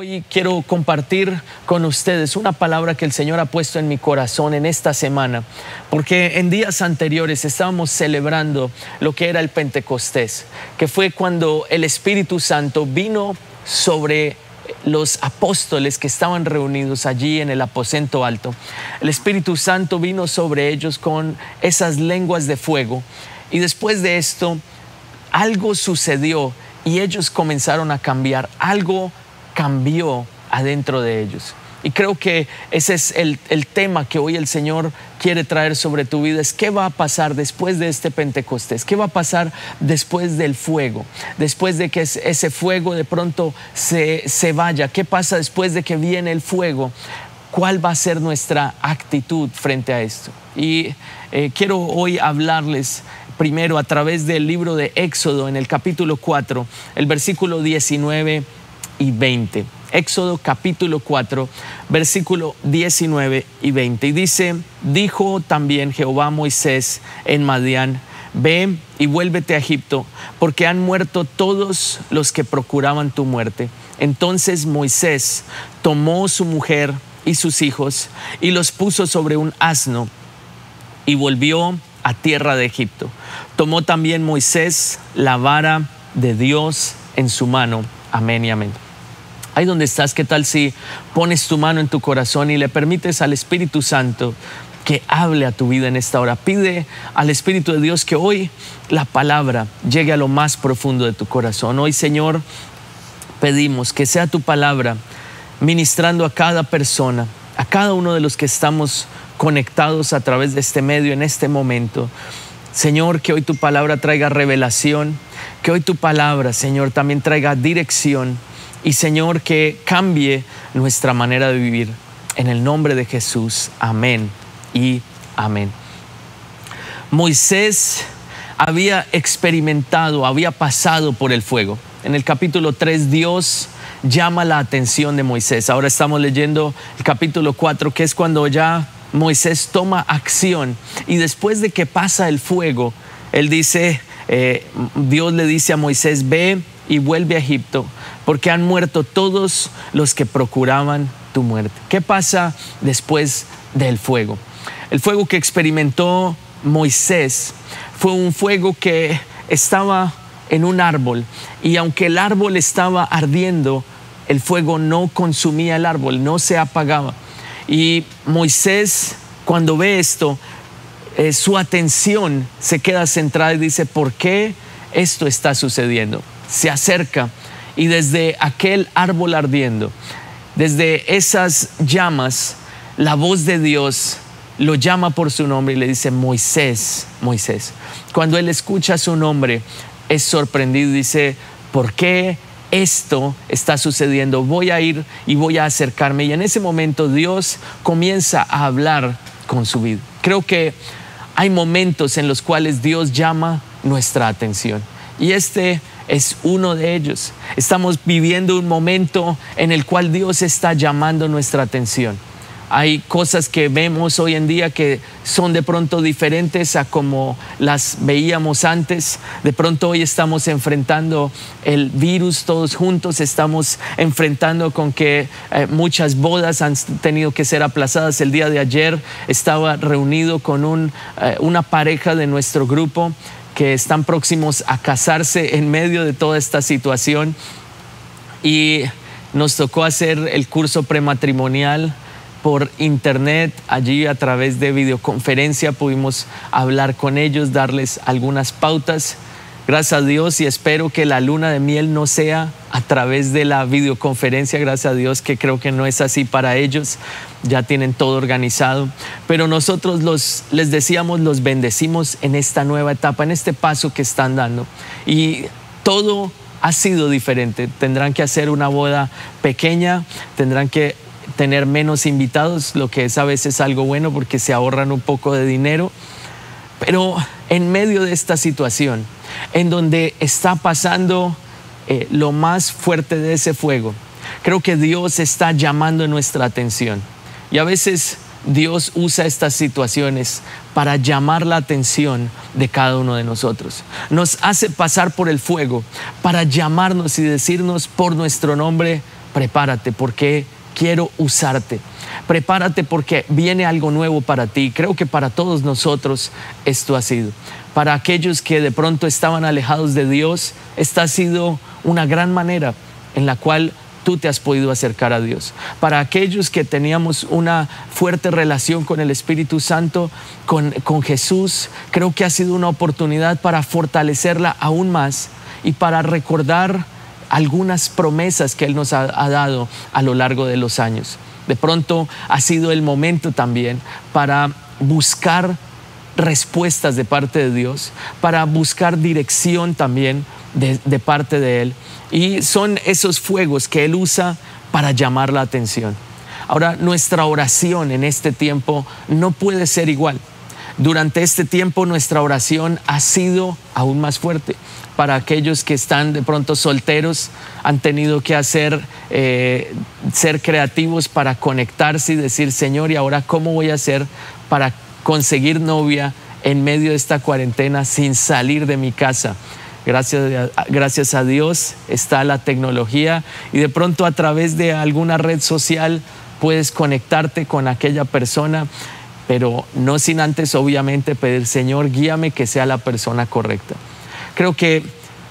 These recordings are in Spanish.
Hoy quiero compartir con ustedes una palabra que el Señor ha puesto en mi corazón en esta semana, porque en días anteriores estábamos celebrando lo que era el Pentecostés, que fue cuando el Espíritu Santo vino sobre los apóstoles que estaban reunidos allí en el aposento alto. El Espíritu Santo vino sobre ellos con esas lenguas de fuego y después de esto algo sucedió y ellos comenzaron a cambiar, algo cambió adentro de ellos. Y creo que ese es el, tema que hoy el Señor quiere traer sobre tu vida, es qué va a pasar después de este Pentecostés, qué va a pasar después del fuego, después de que ese fuego de pronto se, vaya, qué pasa después de que viene el fuego, cuál va a ser nuestra actitud frente a esto. Y eh, quiero hoy hablarles primero a través del libro de Éxodo en el capítulo 4, el versículo 19 y 20. Éxodo capítulo 4, versículo 19 y 20. Y dice, dijo también Jehová Moisés en Madián, ve y vuélvete a Egipto, porque han muerto todos los que procuraban tu muerte. Entonces Moisés tomó su mujer y sus hijos y los puso sobre un asno y volvió a tierra de Egipto. Tomó también Moisés la vara de Dios en su mano. Amén y amén. Ahí donde estás, ¿qué tal si pones tu mano en tu corazón y le permites al Espíritu Santo que hable a tu vida en esta hora? Pide al Espíritu de Dios que hoy la palabra llegue a lo más profundo de tu corazón. Hoy, Señor, pedimos que sea tu palabra ministrando a cada persona, a cada uno de los que estamos conectados a través de este medio en este momento. Señor, que hoy tu palabra traiga revelación, que hoy tu palabra, Señor, también traiga dirección y Señor, que cambie nuestra manera de vivir. En el nombre de Jesús, amén y amén. Moisés había experimentado, había pasado por el fuego. En el capítulo 3 Dios llama la atención de Moisés. Ahora estamos leyendo el capítulo 4, que es cuando ya Moisés toma acción y después de que pasa el fuego, él dice, eh, Dios le dice a Moisés, ve y vuelve a Egipto, porque han muerto todos los que procuraban tu muerte. ¿Qué pasa después del fuego? El fuego que experimentó Moisés fue un fuego que estaba en un árbol y aunque el árbol estaba ardiendo, el fuego no consumía el árbol, no se apagaba. Y Moisés, cuando ve esto, eh, su atención se queda centrada y dice, ¿por qué esto está sucediendo? Se acerca y desde aquel árbol ardiendo, desde esas llamas, la voz de Dios lo llama por su nombre y le dice, Moisés, Moisés. Cuando él escucha su nombre, es sorprendido y dice, ¿por qué esto está sucediendo? Voy a ir y voy a acercarme. Y en ese momento Dios comienza a hablar con su vida. Creo que hay momentos en los cuales Dios llama nuestra atención. Y este es uno de ellos. Estamos viviendo un momento en el cual Dios está llamando nuestra atención. Hay cosas que vemos hoy en día que son de pronto diferentes a como las veíamos antes. De pronto hoy estamos enfrentando el virus todos juntos, estamos enfrentando con que eh, muchas bodas han tenido que ser aplazadas. El día de ayer estaba reunido con eh, una pareja de nuestro grupo que están próximos a casarse en medio de toda esta situación. Y nos tocó hacer el curso prematrimonial por internet, allí a través de videoconferencia pudimos hablar con ellos, darles algunas pautas. Gracias a Dios y espero que la luna de miel no sea a través de la videoconferencia, gracias a Dios que creo que no es así para ellos, ya tienen todo organizado, pero nosotros los, les decíamos, los bendecimos en esta nueva etapa, en este paso que están dando y todo ha sido diferente, tendrán que hacer una boda pequeña, tendrán que tener menos invitados, lo que es a veces algo bueno porque se ahorran un poco de dinero, pero en medio de esta situación, en donde está pasando eh, lo más fuerte de ese fuego. Creo que Dios está llamando nuestra atención. Y a veces Dios usa estas situaciones para llamar la atención de cada uno de nosotros. Nos hace pasar por el fuego para llamarnos y decirnos por nuestro nombre, prepárate porque quiero usarte. Prepárate porque viene algo nuevo para ti. Creo que para todos nosotros esto ha sido. Para aquellos que de pronto estaban alejados de Dios, esta ha sido una gran manera en la cual tú te has podido acercar a Dios. Para aquellos que teníamos una fuerte relación con el Espíritu Santo, con, con Jesús, creo que ha sido una oportunidad para fortalecerla aún más y para recordar algunas promesas que Él nos ha, ha, dado a lo largo de los años. De pronto ha sido el momento también para buscar respuestas de parte de Dios, para buscar dirección también de, parte de Él. Y son esos fuegos que Él usa para llamar la atención. Ahora, nuestra oración en este tiempo no puede ser igual. Durante este tiempo nuestra oración ha sido aún más fuerte. Para aquellos que están de pronto solteros, han tenido que hacer, eh, ser creativos para conectarse y decir, Señor, ¿y ahora cómo voy a hacer para conseguir novia en medio de esta cuarentena sin salir de mi casa? Gracias, gracias a Dios está la tecnología y de pronto a través de alguna red social puedes conectarte con aquella persona, pero no sin antes obviamente pedir, Señor, guíame que sea la persona correcta. Creo que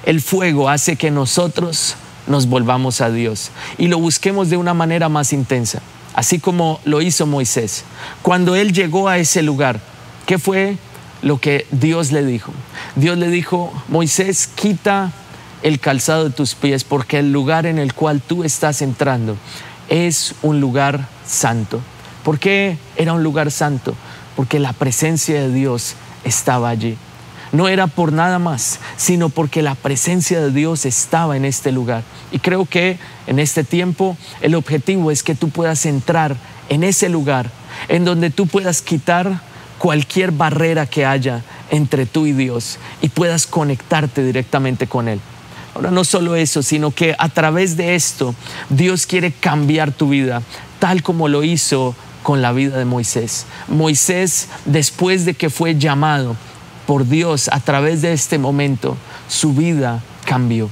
el fuego hace que nosotros nos volvamos a Dios y lo busquemos de una manera más intensa, así como lo hizo Moisés. Cuando él llegó a ese lugar, ¿qué fue lo que Dios le dijo? Dios le dijo, Moisés, quita el calzado de tus pies porque el lugar en el cual tú estás entrando es un lugar santo. ¿Por qué era un lugar santo? Porque la presencia de Dios estaba allí. No era por nada más, sino porque la presencia de Dios estaba en este lugar. Y creo que en este tiempo el objetivo es que tú puedas entrar en ese lugar, en donde tú puedas quitar cualquier barrera que haya entre tú y Dios y puedas conectarte directamente con Él. Ahora, no solo eso, sino que a través de esto Dios quiere cambiar tu vida, tal como lo hizo con la vida de Moisés. Moisés, después de que fue llamado por Dios a través de este momento, su vida cambió.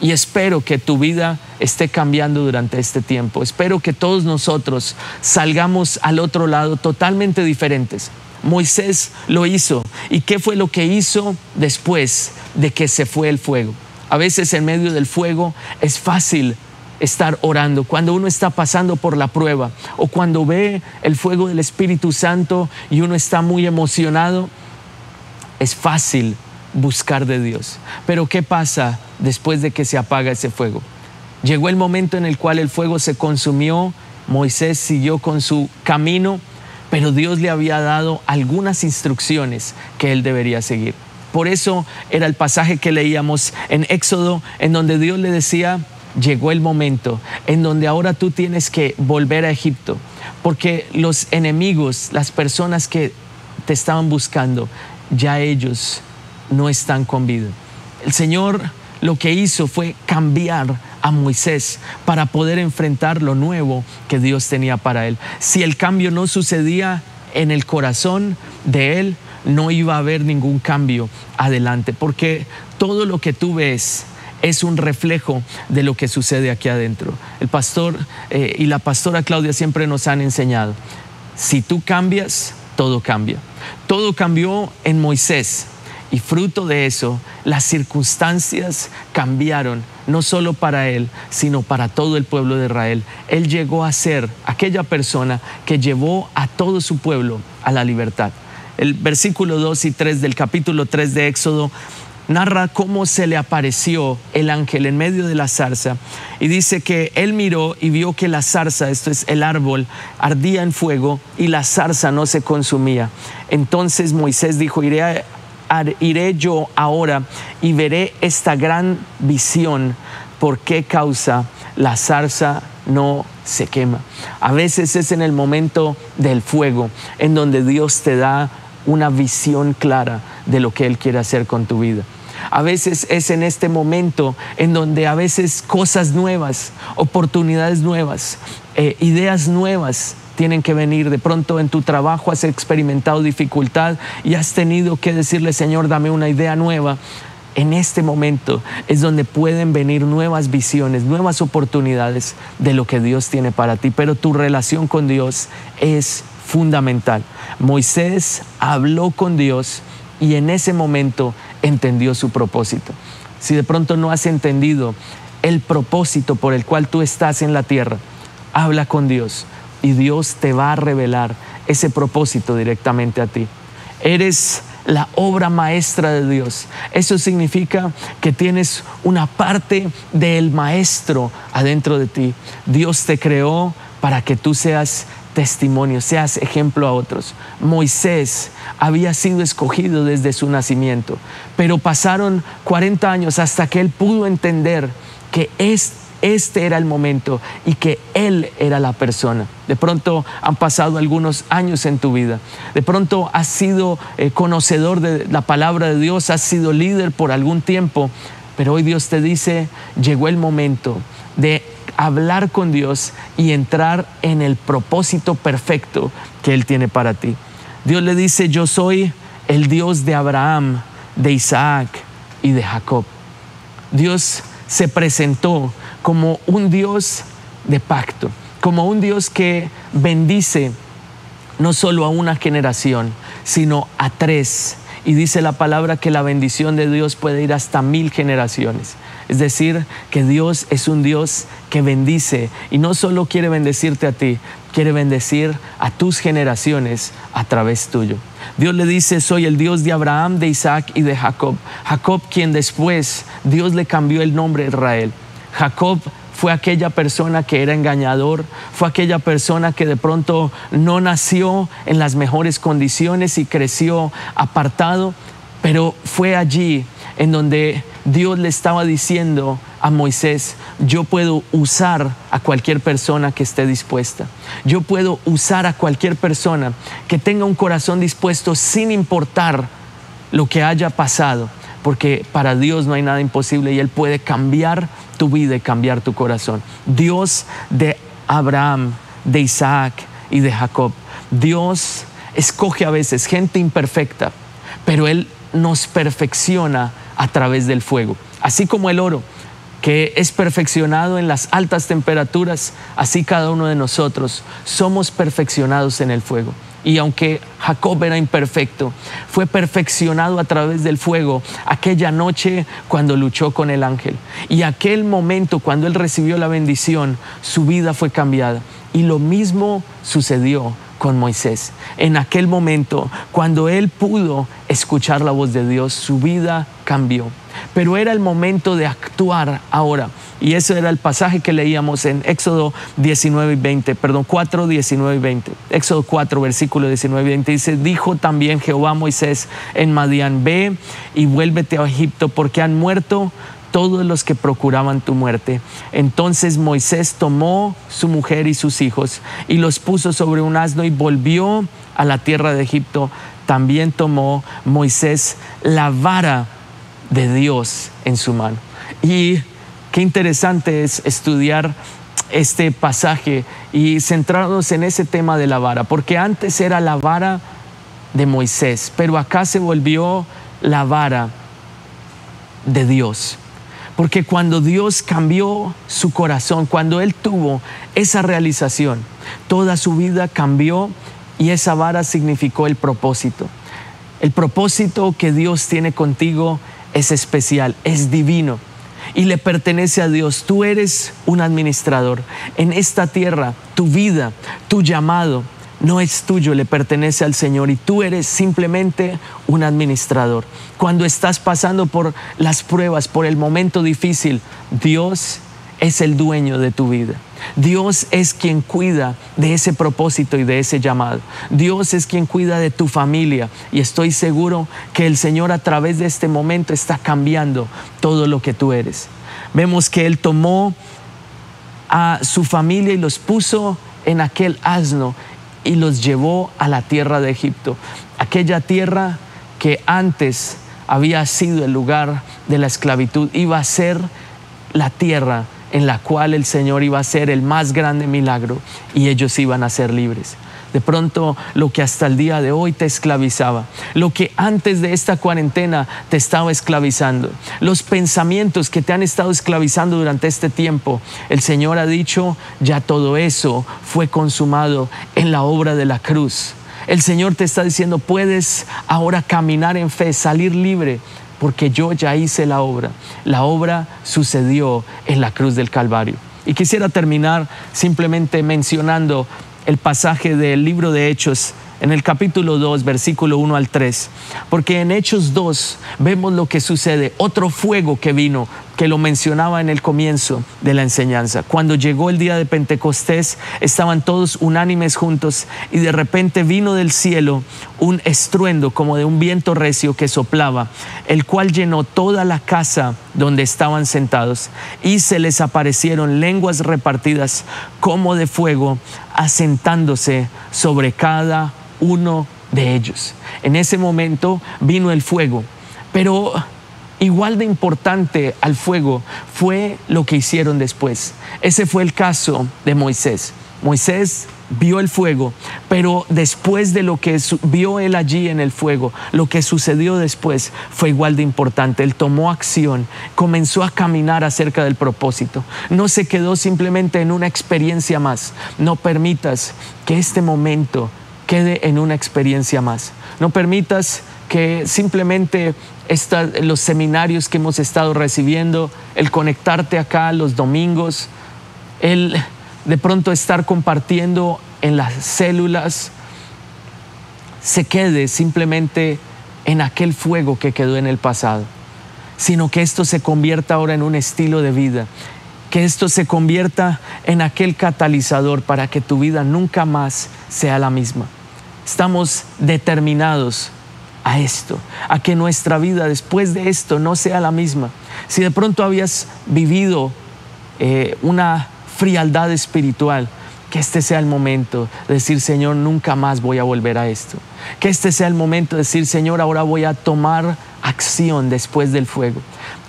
Y espero que tu vida esté cambiando durante este tiempo. Espero que todos nosotros salgamos al otro lado totalmente diferentes. Moisés lo hizo. ¿Y qué fue lo que hizo después de que se fue el fuego? A veces en medio del fuego es fácil estar orando, cuando uno está pasando por la prueba o cuando ve el fuego del Espíritu Santo y uno está muy emocionado, es fácil buscar de Dios. Pero ¿qué pasa después de que se apaga ese fuego? Llegó el momento en el cual el fuego se consumió, Moisés siguió con su camino, pero Dios le había dado algunas instrucciones que él debería seguir. Por eso era el pasaje que leíamos en Éxodo, en donde Dios le decía, llegó el momento en donde ahora tú tienes que volver a Egipto, porque los enemigos, las personas que te estaban buscando, ya ellos no están con vida. El Señor lo que hizo fue cambiar a Moisés para poder enfrentar lo nuevo que Dios tenía para él. Si el cambio no sucedía en el corazón de él, no iba a haber ningún cambio adelante, porque todo lo que tú ves es un reflejo de lo que sucede aquí adentro. El pastor eh, y la pastora Claudia siempre nos han enseñado, si tú cambias, todo cambia. Todo cambió en Moisés y fruto de eso, las circunstancias cambiaron, no solo para él, sino para todo el pueblo de Israel. Él llegó a ser aquella persona que llevó a todo su pueblo a la libertad. El versículo 2 y 3 del capítulo 3 de Éxodo narra cómo se le apareció el ángel en medio de la zarza y dice que él miró y vio que la zarza, esto es el árbol, ardía en fuego y la zarza no se consumía. Entonces Moisés dijo, iré, iré yo ahora y veré esta gran visión, por qué causa la zarza no se quema. A veces es en el momento del fuego en donde Dios te da una visión clara de lo que Él quiere hacer con tu vida. A veces es en este momento en donde a veces cosas nuevas, oportunidades nuevas, eh, ideas nuevas tienen que venir. De pronto en tu trabajo has experimentado dificultad y has tenido que decirle, Señor, dame una idea nueva. en este momento es donde pueden venir nuevas visiones, nuevas oportunidades de lo que Dios tiene para ti. Pero tu relación con Dios es fundamental. Moisés habló con Dios y en ese momento entendió su propósito. Si de pronto no has entendido el propósito por el cual tú estás en la tierra, habla con Dios y Dios te va a revelar ese propósito directamente a ti. Eres la obra maestra de Dios. Eso significa que tienes una parte del maestro adentro de ti. Dios te creó para que tú seas testimonio, seas ejemplo a otros. Moisés había sido escogido desde su nacimiento, pero pasaron 40 años hasta que él pudo entender que este era el momento y que Él era la persona. De pronto han pasado algunos años en tu vida. De pronto has sido eh, conocedor de la palabra de Dios, has sido líder por algún tiempo, pero hoy Dios te dice, llegó el momento de hablar con Dios y entrar en el propósito perfecto que Él tiene para ti. Dios le dice, yo soy el Dios de Abraham, de Isaac y de Jacob. Dios se presentó como un Dios de pacto, como un Dios que bendice no solo a una generación, sino a tres. Y dice la palabra que la bendición de Dios puede ir hasta mil generaciones. Es decir, que Dios es un Dios que bendice y no solo quiere bendecirte a ti, quiere bendecir a tus generaciones a través tuyo. Dios le dice, soy el Dios de Abraham, de Isaac y de Jacob. Jacob quien después Dios le cambió el nombre a Israel. Jacob fue aquella persona que era engañador, fue aquella persona que de pronto no nació en las mejores condiciones y creció apartado, pero fue allí en donde Dios le estaba diciendo a Moisés, yo puedo usar a cualquier persona que esté dispuesta. Yo puedo usar a cualquier persona que tenga un corazón dispuesto sin importar lo que haya pasado, porque para Dios no hay nada imposible y Él puede cambiar tu vida y cambiar tu corazón. Dios de Abraham, de Isaac y de Jacob. Dios escoge a veces gente imperfecta, pero Él nos perfecciona a través del fuego. Así como el oro, que es perfeccionado en las altas temperaturas, así cada uno de nosotros somos perfeccionados en el fuego. Y aunque Jacob era imperfecto, fue perfeccionado a través del fuego aquella noche cuando luchó con el ángel. Y aquel momento cuando él recibió la bendición, su vida fue cambiada. Y lo mismo sucedió con Moisés. En aquel momento, cuando él pudo escuchar la voz de Dios, su vida cambió. Pero era el momento de actuar ahora. Y ese era el pasaje que leíamos en Éxodo 19 y 20, perdón, 4, 19 y 20. Éxodo 4, versículo 19 y 20 dice, dijo también Jehová a Moisés en Madián, ve y vuélvete a Egipto porque han muerto todos los que procuraban tu muerte. Entonces Moisés tomó su mujer y sus hijos y los puso sobre un asno y volvió a la tierra de Egipto. También tomó Moisés la vara de Dios en su mano. Y qué interesante es estudiar este pasaje y centrarnos en ese tema de la vara, porque antes era la vara de Moisés, pero acá se volvió la vara de Dios. Porque cuando Dios cambió su corazón, cuando Él tuvo esa realización, toda su vida cambió y esa vara significó el propósito. El propósito que Dios tiene contigo es especial, es divino y le pertenece a Dios. Tú eres un administrador. En esta tierra, tu vida, tu llamado, no es tuyo, le pertenece al Señor y tú eres simplemente un administrador. Cuando estás pasando por las pruebas, por el momento difícil, Dios es el dueño de tu vida. Dios es quien cuida de ese propósito y de ese llamado. Dios es quien cuida de tu familia y estoy seguro que el Señor a través de este momento está cambiando todo lo que tú eres. Vemos que Él tomó a su familia y los puso en aquel asno y los llevó a la tierra de Egipto, aquella tierra que antes había sido el lugar de la esclavitud, iba a ser la tierra en la cual el Señor iba a ser el más grande milagro y ellos iban a ser libres. De pronto lo que hasta el día de hoy te esclavizaba, lo que antes de esta cuarentena te estaba esclavizando, los pensamientos que te han estado esclavizando durante este tiempo. El Señor ha dicho, ya todo eso fue consumado en la obra de la cruz. El Señor te está diciendo, puedes ahora caminar en fe, salir libre, porque yo ya hice la obra. La obra sucedió en la cruz del Calvario. Y quisiera terminar simplemente mencionando el pasaje del libro de Hechos en el capítulo 2, versículo 1 al 3, porque en Hechos 2 vemos lo que sucede, otro fuego que vino, que lo mencionaba en el comienzo de la enseñanza. Cuando llegó el día de Pentecostés, estaban todos unánimes juntos y de repente vino del cielo un estruendo como de un viento recio que soplaba, el cual llenó toda la casa donde estaban sentados y se les aparecieron lenguas repartidas como de fuego, asentándose sobre cada uno de ellos. En ese momento vino el fuego, pero igual de importante al fuego fue lo que hicieron después. Ese fue el caso de Moisés. Moisés vio el fuego, pero después de lo que vio él allí en el fuego, lo que sucedió después fue igual de importante. Él tomó acción, comenzó a caminar acerca del propósito. No se quedó simplemente en una experiencia más. No permitas que este momento quede en una experiencia más. No permitas que simplemente los seminarios que hemos estado recibiendo, el conectarte acá los domingos, el de pronto estar compartiendo en las células, se quede simplemente en aquel fuego que quedó en el pasado, sino que esto se convierta ahora en un estilo de vida, que esto se convierta en aquel catalizador para que tu vida nunca más sea la misma. Estamos determinados a esto, a que nuestra vida después de esto no sea la misma. Si de pronto habías vivido eh, una frialdad espiritual, que este sea el momento de decir, Señor, nunca más voy a volver a esto. Que este sea el momento de decir, Señor, ahora voy a tomar acción después del fuego.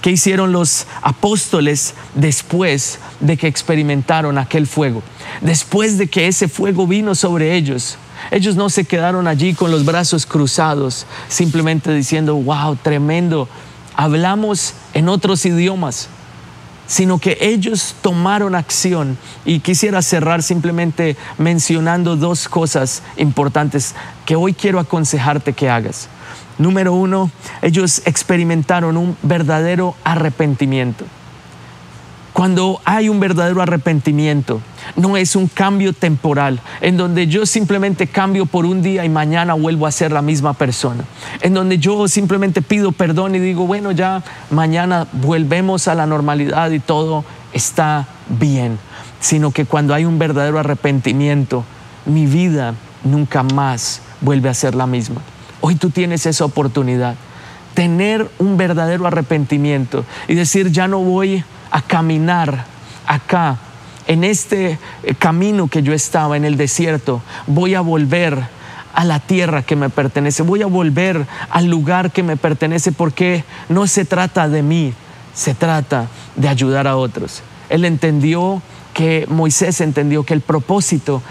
¿Qué hicieron los apóstoles después de que experimentaron aquel fuego? Después de que ese fuego vino sobre ellos, ellos no se quedaron allí con los brazos cruzados, simplemente diciendo, wow, tremendo, hablamos en otros idiomas, sino que ellos tomaron acción. Y quisiera cerrar simplemente mencionando dos cosas importantes que hoy quiero aconsejarte que hagas. Número uno, ellos experimentaron un verdadero arrepentimiento. Cuando hay un verdadero arrepentimiento, no es un cambio temporal, en donde yo simplemente cambio por un día y mañana vuelvo a ser la misma persona, en donde yo simplemente pido perdón y digo, bueno, ya mañana volvemos a la normalidad y todo está bien, sino que cuando hay un verdadero arrepentimiento, mi vida nunca más vuelve a ser la misma. Hoy tú tienes esa oportunidad, tener un verdadero arrepentimiento y decir, ya no voy a caminar acá, en este eh, camino que yo estaba, en el desierto, voy a volver a la tierra que me pertenece, voy a volver al lugar que me pertenece porque no se trata de mí, se trata de ayudar a otros. Él entendió que Moisés entendió que el propósito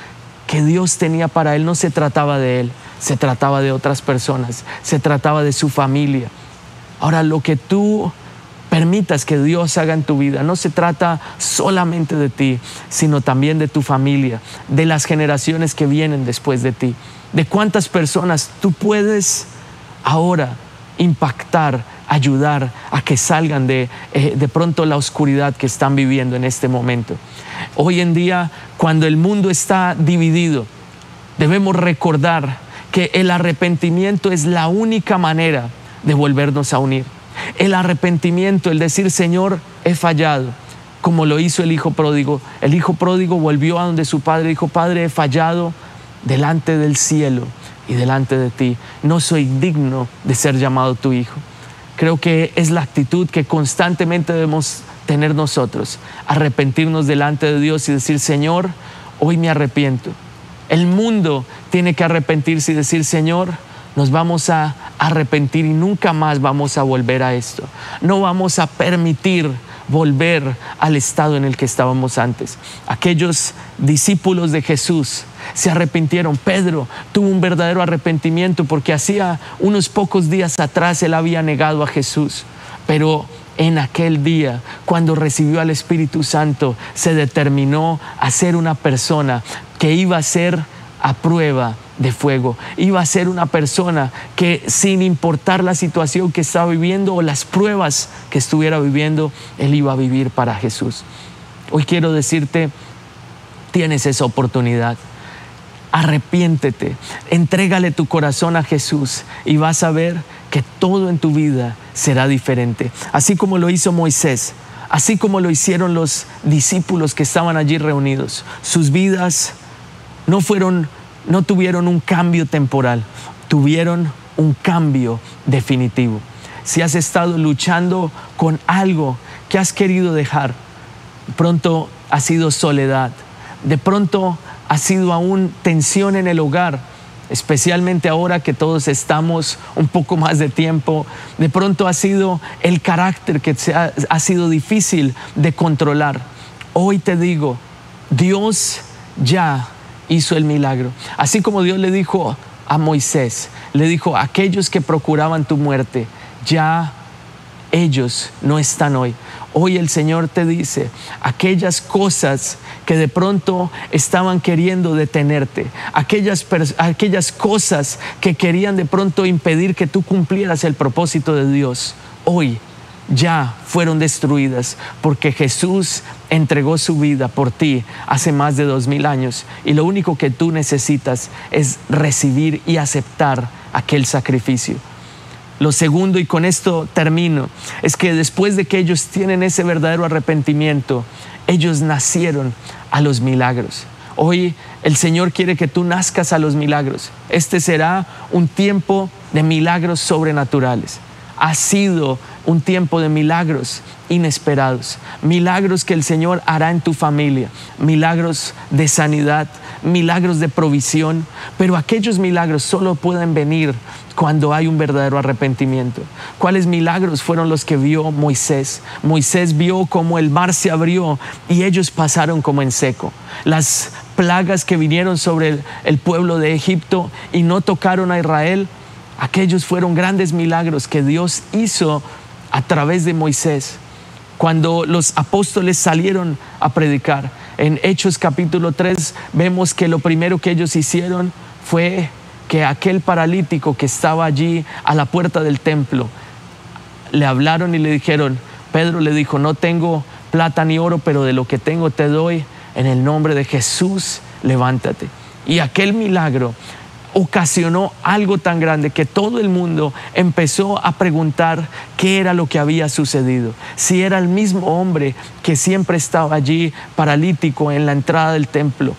que Dios tenía para él no se trataba de él, se trataba de otras personas, se trataba de su familia. Ahora lo que tú permitas que Dios haga en tu vida. No se trata solamente de ti, sino también de tu familia, de las generaciones que vienen después de ti, de cuántas personas tú puedes ahora impactar, ayudar a que salgan de, eh, de pronto la oscuridad que están viviendo en este momento. Hoy en día, cuando el mundo está dividido, debemos recordar que el arrepentimiento es la única manera de volvernos a unir. El arrepentimiento, el decir, Señor, he fallado, como lo hizo el hijo pródigo. El hijo pródigo volvió a donde su padre dijo, Padre, he fallado delante del cielo y delante de ti. No soy digno de ser llamado tu hijo. Creo que es la actitud que constantemente debemos tener nosotros, arrepentirnos delante de Dios y decir, Señor, hoy me arrepiento. El mundo tiene que arrepentirse y decir, Señor, nos vamos a arrepentir y nunca más vamos a volver a esto. No vamos a permitir volver al estado en el que estábamos antes. Aquellos discípulos de Jesús se arrepintieron. Pedro tuvo un verdadero arrepentimiento porque hacía unos pocos días atrás él había negado a Jesús. Pero en aquel día, cuando recibió al Espíritu Santo, se determinó a ser una persona que iba a ser a prueba de fuego. Iba a ser una persona que sin importar la situación que estaba viviendo o las pruebas que estuviera viviendo, él iba a vivir para Jesús. Hoy quiero decirte, tienes esa oportunidad. Arrepiéntete, entrégale tu corazón a Jesús y vas a ver que todo en tu vida será diferente. Así como lo hizo Moisés, así como lo hicieron los discípulos que estaban allí reunidos. Sus vidas no fueron, no tuvieron un cambio temporal, tuvieron un cambio definitivo. Si has estado luchando con algo que has querido dejar, pronto ha sido soledad, de pronto ha sido aún tensión en el hogar, especialmente ahora que todos estamos un poco más de tiempo, de pronto ha sido el carácter que ha, ha sido difícil de controlar. Hoy te digo, Dios ya hizo el milagro. Así como Dios le dijo a Moisés, le dijo aquellos que procuraban tu muerte, ya ellos no están hoy. Hoy el Señor te dice, aquellas cosas que de pronto estaban queriendo detenerte, aquellas, aquellas cosas que querían de pronto impedir que tú cumplieras el propósito de Dios, hoy ya fueron destruidas porque Jesús entregó su vida por ti hace más de dos mil años y lo único que tú necesitas es recibir y aceptar aquel sacrificio. Lo segundo, y con esto termino, es que después de que ellos tienen ese verdadero arrepentimiento, ellos nacieron a los milagros. Hoy el Señor quiere que tú nazcas a los milagros. Este será un tiempo de milagros sobrenaturales. Ha sido un tiempo de milagros inesperados, milagros que el Señor hará en tu familia, milagros de sanidad, milagros de provisión, pero aquellos milagros solo pueden venir cuando hay un verdadero arrepentimiento. ¿Cuáles milagros fueron los que vio Moisés? Moisés vio cómo el mar se abrió y ellos pasaron como en seco. Las plagas que vinieron sobre el, pueblo de Egipto y no tocaron a Israel, aquellos fueron grandes milagros que Dios hizo a través de Moisés. Cuando los apóstoles salieron a predicar, en Hechos capítulo 3 vemos que lo primero que ellos hicieron fue que aquel paralítico que estaba allí a la puerta del templo, le hablaron y le dijeron, Pedro le dijo, no tengo plata ni oro, pero de lo que tengo te doy, en el nombre de Jesús, levántate. Y aquel milagro ocasionó algo tan grande que todo el mundo empezó a preguntar qué era lo que había sucedido. Si era el mismo hombre que siempre estaba allí paralítico en la entrada del templo.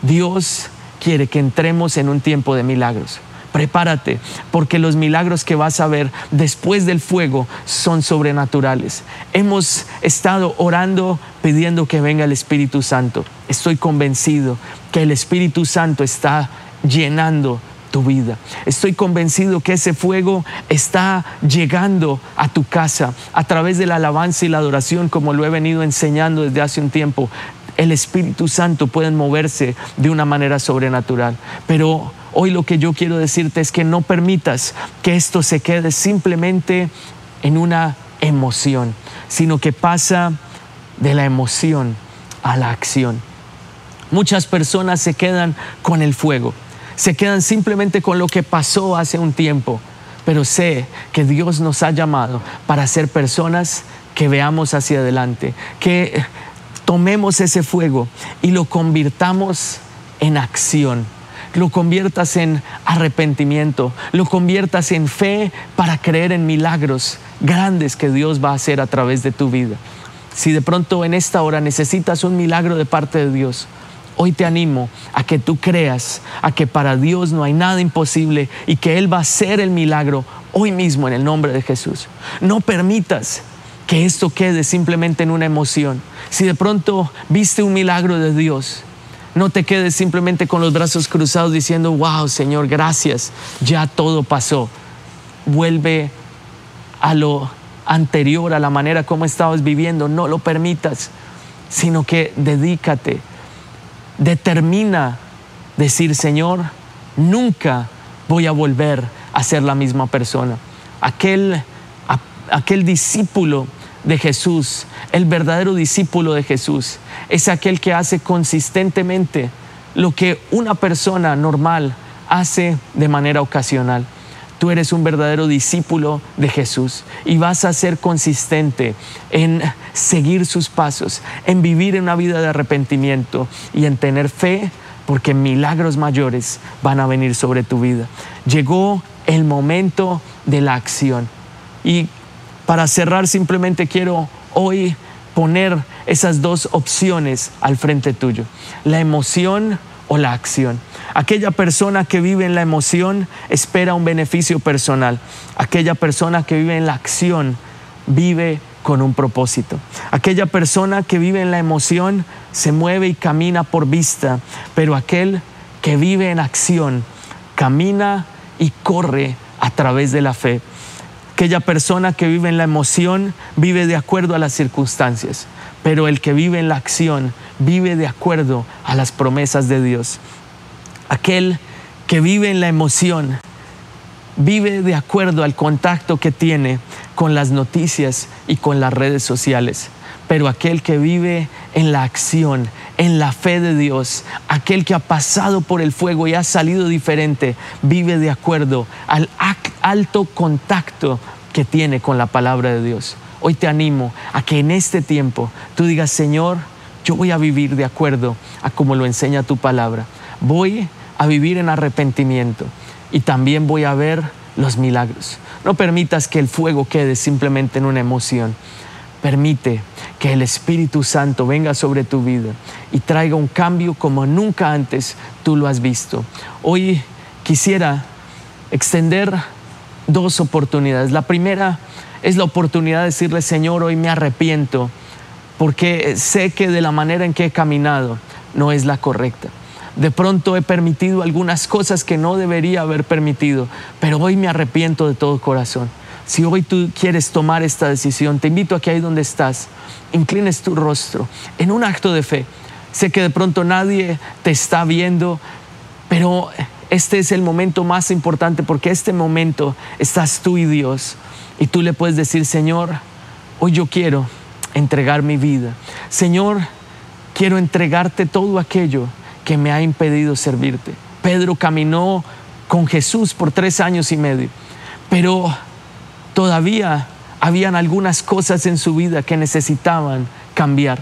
Dios quiere que entremos en un tiempo de milagros. Prepárate, porque los milagros que vas a ver después del fuego son sobrenaturales. Hemos estado orando pidiendo que venga el Espíritu Santo. Estoy convencido que el Espíritu Santo está llenando tu vida. Estoy convencido que ese fuego está llegando a tu casa a través de la alabanza y la adoración, como lo he venido enseñando desde hace un tiempo. El Espíritu Santo puede moverse de una manera sobrenatural. Pero hoy lo que yo quiero decirte es que no permitas que esto se quede simplemente en una emoción, sino que pasa de la emoción a la acción. Muchas personas se quedan con el fuego se quedan simplemente con lo que pasó hace un tiempo. Pero sé que Dios nos ha llamado para ser personas que veamos hacia adelante, que tomemos ese fuego y lo convirtamos en acción, lo conviertas en arrepentimiento, lo conviertas en fe para creer en milagros grandes que Dios va a hacer a través de tu vida. Si de pronto en esta hora necesitas un milagro de parte de Dios, Hoy te animo a que tú creas, a que para Dios no hay nada imposible y que Él va a hacer el milagro hoy mismo en el nombre de Jesús. No permitas que esto quede simplemente en una emoción. Si de pronto viste un milagro de Dios, no te quedes simplemente con los brazos cruzados diciendo, wow, Señor, gracias, ya todo pasó. Vuelve a lo anterior a la manera como estabas viviendo, no lo permitas, sino que dedícate, determina decir, Señor, nunca voy a volver a ser la misma persona. Aquel, aquel discípulo de Jesús, el verdadero discípulo de Jesús, es aquel que hace consistentemente lo que una persona normal hace de manera ocasional. Tú eres un verdadero discípulo de Jesús y vas a ser consistente en seguir sus pasos, en vivir en una vida de arrepentimiento y en tener fe porque milagros mayores van a venir sobre tu vida. Llegó el momento de la acción. Y para cerrar simplemente quiero hoy poner esas dos opciones al frente tuyo, la emoción o la acción. Aquella persona que vive en la emoción espera un beneficio personal. Aquella persona que vive en la acción vive con un propósito. Aquella persona que vive en la emoción se mueve y camina por vista, pero aquel que vive en acción camina y corre a través de la fe. Aquella persona que vive en la emoción vive de acuerdo a las circunstancias, pero el que vive en la acción vive de acuerdo a las promesas de Dios. Aquel que vive en la emoción vive de acuerdo al contacto que tiene con las noticias y con las redes sociales. Pero aquel que vive en la acción, en la fe de Dios, aquel que ha pasado por el fuego y ha salido diferente, vive de acuerdo al alto contacto que tiene con la palabra de Dios. Hoy te animo a que en este tiempo tú digas, Señor, yo voy a vivir de acuerdo a como lo enseña tu palabra. Voy a vivir en arrepentimiento y también voy a ver los milagros. No permitas que el fuego quede simplemente en una emoción. Permite que el Espíritu Santo venga sobre tu vida y traiga un cambio como nunca antes tú lo has visto. Hoy quisiera extender dos oportunidades. La primera es la oportunidad de decirle, Señor, hoy me arrepiento porque sé que de la manera en que he caminado no es la correcta. De pronto he permitido algunas cosas que no debería haber permitido, pero hoy me arrepiento de todo corazón. Si hoy tú quieres tomar esta decisión, te invito a que ahí donde estás, inclines tu rostro en un acto de fe. Sé que de pronto nadie te está viendo, pero este es el momento más importante porque este momento estás tú y Dios. Y tú le puedes decir, Señor, hoy yo quiero entregar mi vida. Señor, quiero entregarte todo aquello que me ha impedido servirte. Pedro caminó con Jesús por tres años y medio, pero todavía habían algunas cosas en su vida que necesitaban cambiar.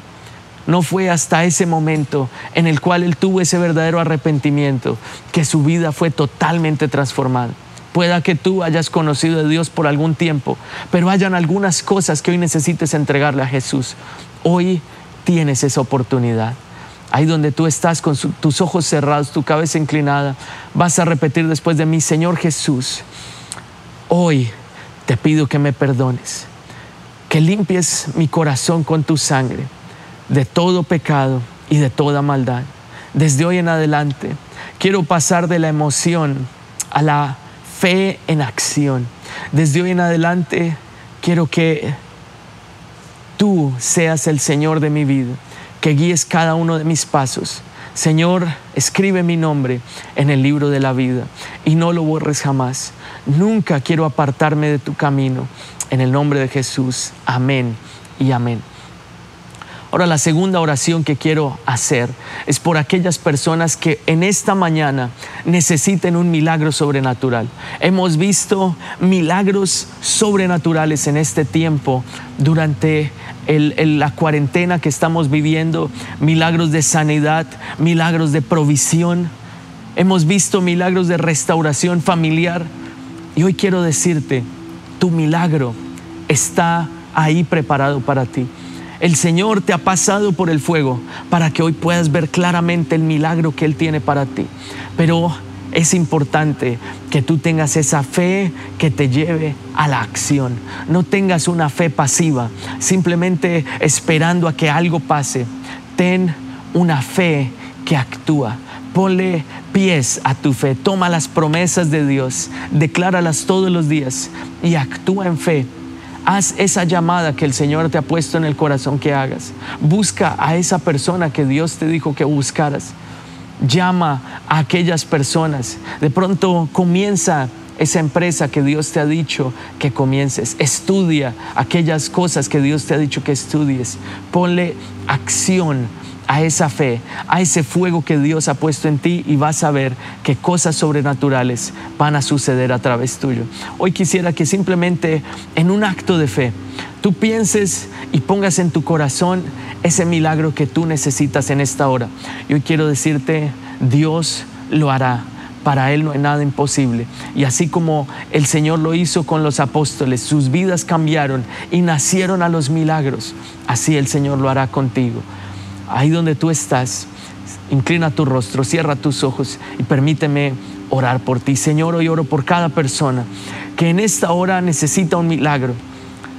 No fue hasta ese momento en el cual él tuvo ese verdadero arrepentimiento que su vida fue totalmente transformada. Pueda que tú hayas conocido a Dios por algún tiempo, pero hayan algunas cosas que hoy necesites entregarle a Jesús. Hoy tienes esa oportunidad. Ahí donde tú estás con tus ojos cerrados, tu cabeza inclinada, vas a repetir después de mí, Señor Jesús, hoy te pido que me perdones, que limpies mi corazón con tu sangre de todo pecado y de toda maldad. Desde hoy en adelante quiero pasar de la emoción a la fe en acción. Desde hoy en adelante quiero que tú seas el Señor de mi vida que guíes cada uno de mis pasos. Señor, escribe mi nombre en el libro de la vida y no lo borres jamás. Nunca quiero apartarme de tu camino. En el nombre de Jesús. Amén y amén. Ahora la segunda oración que quiero hacer es por aquellas personas que en esta mañana necesiten un milagro sobrenatural. Hemos visto milagros sobrenaturales en este tiempo durante la cuarentena que estamos viviendo, milagros de sanidad, milagros de provisión. Hemos visto milagros de restauración familiar. Y hoy quiero decirte, tu milagro está ahí preparado para ti. El Señor te ha pasado por el fuego para que hoy puedas ver claramente el milagro que Él tiene para ti. Pero es importante que tú tengas esa fe que te lleve a la acción. No tengas una fe pasiva, simplemente esperando a que algo pase. Ten una fe que actúa. Ponle pies a tu fe. Toma las promesas de Dios, decláralas todos los días y actúa en fe Haz esa llamada que el Señor te ha puesto en el corazón que hagas. Busca a esa persona que Dios te dijo que buscaras. Llama a aquellas personas. De pronto comienza esa empresa que Dios te ha dicho que comiences. Estudia aquellas cosas que Dios te ha dicho que estudies. Ponle acción a esa fe, a ese fuego que Dios ha puesto en ti y vas a ver que cosas sobrenaturales van a suceder a través tuyo. Hoy quisiera que simplemente en un acto de fe tú pienses y pongas en tu corazón ese milagro que tú necesitas en esta hora. Y hoy quiero decirte, Dios lo hará para Él no hay nada imposible. Y así como el Señor lo hizo con los apóstoles, sus vidas cambiaron y nacieron a los milagros, así el Señor lo hará contigo. Ahí donde tú estás, inclina tu rostro, cierra tus ojos y permíteme orar por ti. Señor, hoy oro por cada persona que en esta hora necesita un milagro.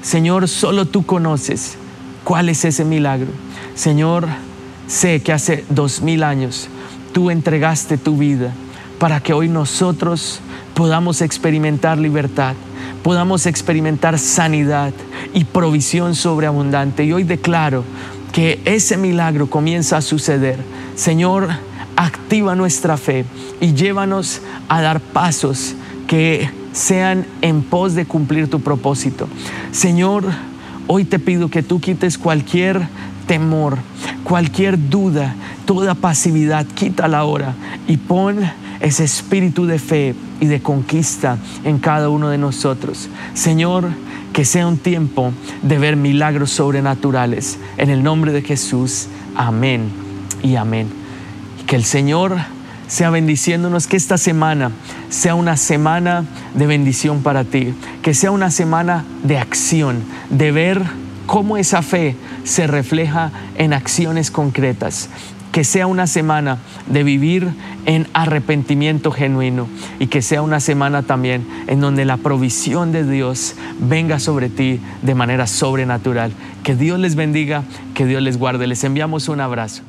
Señor, solo tú conoces cuál es ese milagro. Señor, sé que hace dos mil años tú entregaste tu vida para que hoy nosotros podamos experimentar libertad, podamos experimentar sanidad y provisión sobreabundante. Y hoy declaro que ese milagro comienza a suceder. Señor, activa nuestra fe y llévanos a dar pasos que sean en pos de cumplir tu propósito. Señor, hoy te pido que tú quites cualquier temor, cualquier duda, toda pasividad, quítala ahora y pon ese espíritu de fe y de conquista en cada uno de nosotros. Señor, que sea un tiempo de ver milagros sobrenaturales. En el nombre de Jesús, amén y amén. Que el Señor sea bendiciéndonos, que esta semana sea una semana de bendición para ti, que sea una semana de acción, de ver cómo esa fe se refleja en acciones concretas, que sea una semana de vivir en arrepentimiento genuino y que sea una semana también en donde la provisión de Dios venga sobre ti de manera sobrenatural. Que Dios les bendiga, que Dios les guarde. Les enviamos un abrazo.